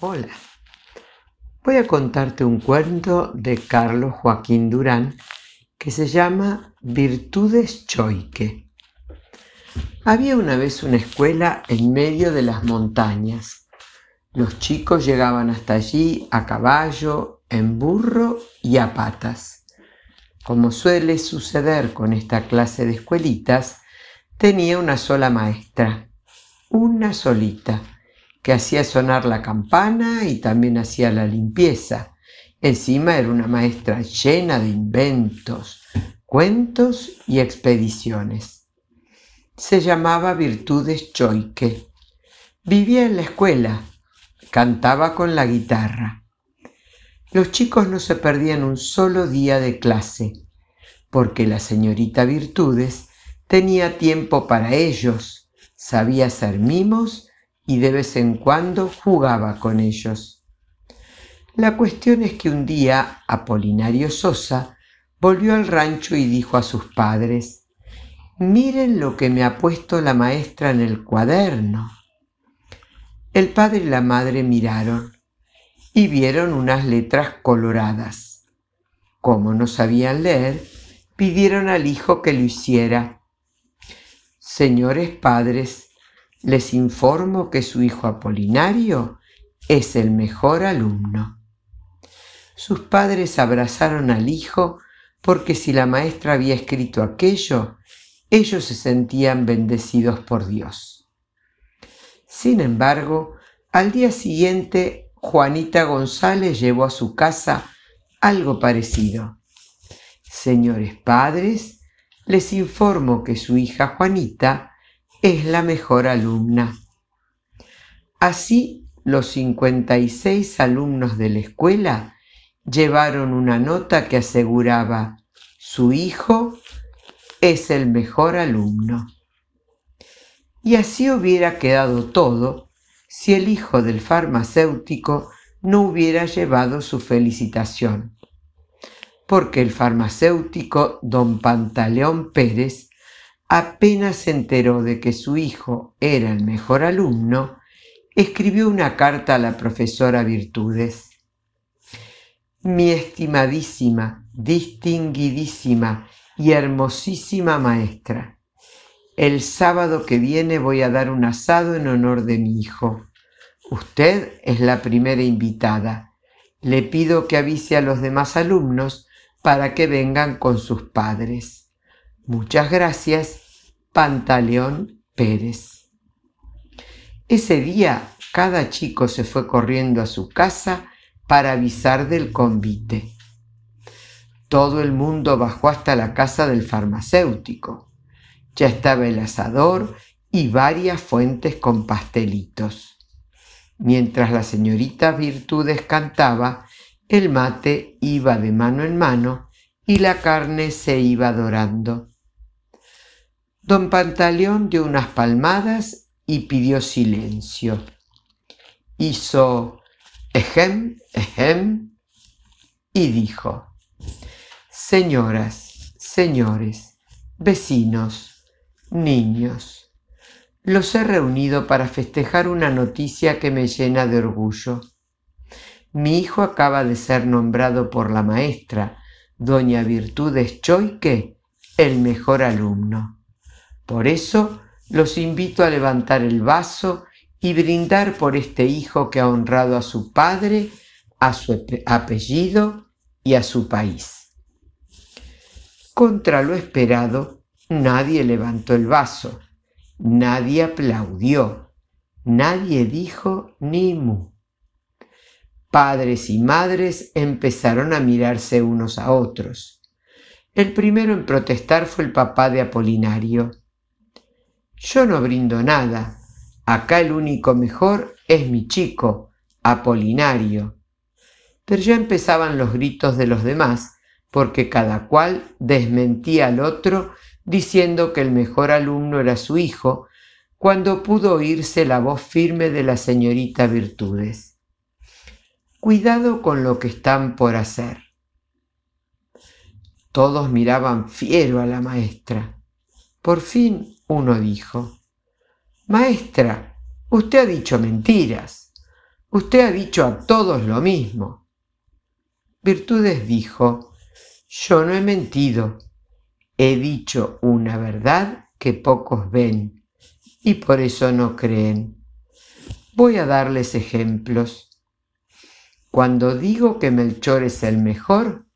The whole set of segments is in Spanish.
Hola. Voy a contarte un cuento de Carlos Joaquín Durán que se llama Virtudes Choique. Había una vez una escuela en medio de las montañas. Los chicos llegaban hasta allí a caballo, en burro y a patas. Como suele suceder con esta clase de escuelitas, tenía una sola maestra, una solita que hacía sonar la campana y también hacía la limpieza. Encima era una maestra llena de inventos, cuentos y expediciones. Se llamaba Virtudes Choique. Vivía en la escuela, cantaba con la guitarra. Los chicos no se perdían un solo día de clase, porque la señorita Virtudes tenía tiempo para ellos, sabía hacer mimos y de vez en cuando jugaba con ellos. La cuestión es que un día Apolinario Sosa volvió al rancho y dijo a sus padres, miren lo que me ha puesto la maestra en el cuaderno. El padre y la madre miraron y vieron unas letras coloradas. Como no sabían leer, pidieron al hijo que lo hiciera. Señores padres, les informo que su hijo Apolinario es el mejor alumno. Sus padres abrazaron al hijo porque si la maestra había escrito aquello, ellos se sentían bendecidos por Dios. Sin embargo, al día siguiente, Juanita González llevó a su casa algo parecido. Señores padres, les informo que su hija Juanita es la mejor alumna. Así, los 56 alumnos de la escuela llevaron una nota que aseguraba, su hijo es el mejor alumno. Y así hubiera quedado todo si el hijo del farmacéutico no hubiera llevado su felicitación. Porque el farmacéutico don Pantaleón Pérez apenas se enteró de que su hijo era el mejor alumno, escribió una carta a la profesora Virtudes. Mi estimadísima, distinguidísima y hermosísima maestra, el sábado que viene voy a dar un asado en honor de mi hijo. Usted es la primera invitada. Le pido que avise a los demás alumnos para que vengan con sus padres. Muchas gracias, Pantaleón Pérez. Ese día cada chico se fue corriendo a su casa para avisar del convite. Todo el mundo bajó hasta la casa del farmacéutico. Ya estaba el asador y varias fuentes con pastelitos. Mientras la señorita Virtudes cantaba, el mate iba de mano en mano y la carne se iba dorando. Don Pantaleón dio unas palmadas y pidió silencio. Hizo ejem, ejem y dijo, Señoras, señores, vecinos, niños, los he reunido para festejar una noticia que me llena de orgullo. Mi hijo acaba de ser nombrado por la maestra, doña Virtudes Choique, el mejor alumno. Por eso los invito a levantar el vaso y brindar por este hijo que ha honrado a su padre, a su apellido y a su país. Contra lo esperado, nadie levantó el vaso, nadie aplaudió, nadie dijo ni mu. Padres y madres empezaron a mirarse unos a otros. El primero en protestar fue el papá de Apolinario. Yo no brindo nada. Acá el único mejor es mi chico, Apolinario. Pero ya empezaban los gritos de los demás, porque cada cual desmentía al otro diciendo que el mejor alumno era su hijo, cuando pudo oírse la voz firme de la señorita Virtudes. Cuidado con lo que están por hacer. Todos miraban fiero a la maestra. Por fin uno dijo, Maestra, usted ha dicho mentiras. Usted ha dicho a todos lo mismo. Virtudes dijo, yo no he mentido, he dicho una verdad que pocos ven y por eso no creen. Voy a darles ejemplos. Cuando digo que Melchor es el mejor,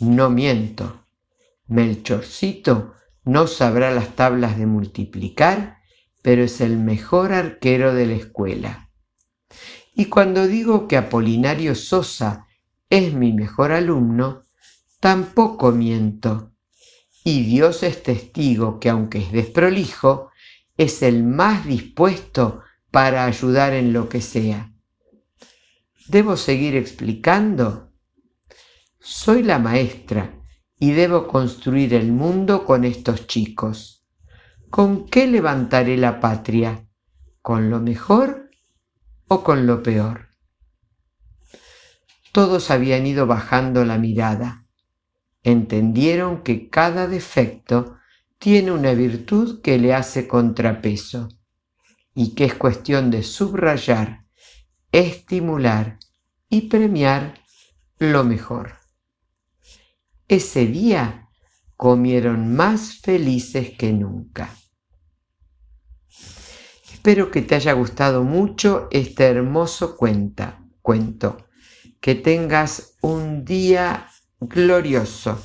no miento. Melchorcito no sabrá las tablas de multiplicar, pero es el mejor arquero de la escuela. Y cuando digo que Apolinario Sosa es mi mejor alumno, tampoco miento. Y Dios es testigo que aunque es desprolijo, es el más dispuesto para ayudar en lo que sea. ¿Debo seguir explicando? Soy la maestra y debo construir el mundo con estos chicos. ¿Con qué levantaré la patria? ¿Con lo mejor o con lo peor? Todos habían ido bajando la mirada. Entendieron que cada defecto tiene una virtud que le hace contrapeso y que es cuestión de subrayar, estimular y premiar lo mejor. Ese día comieron más felices que nunca. Espero que te haya gustado mucho este hermoso cuenta, cuento. Que tengas un día glorioso.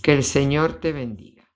Que el Señor te bendiga.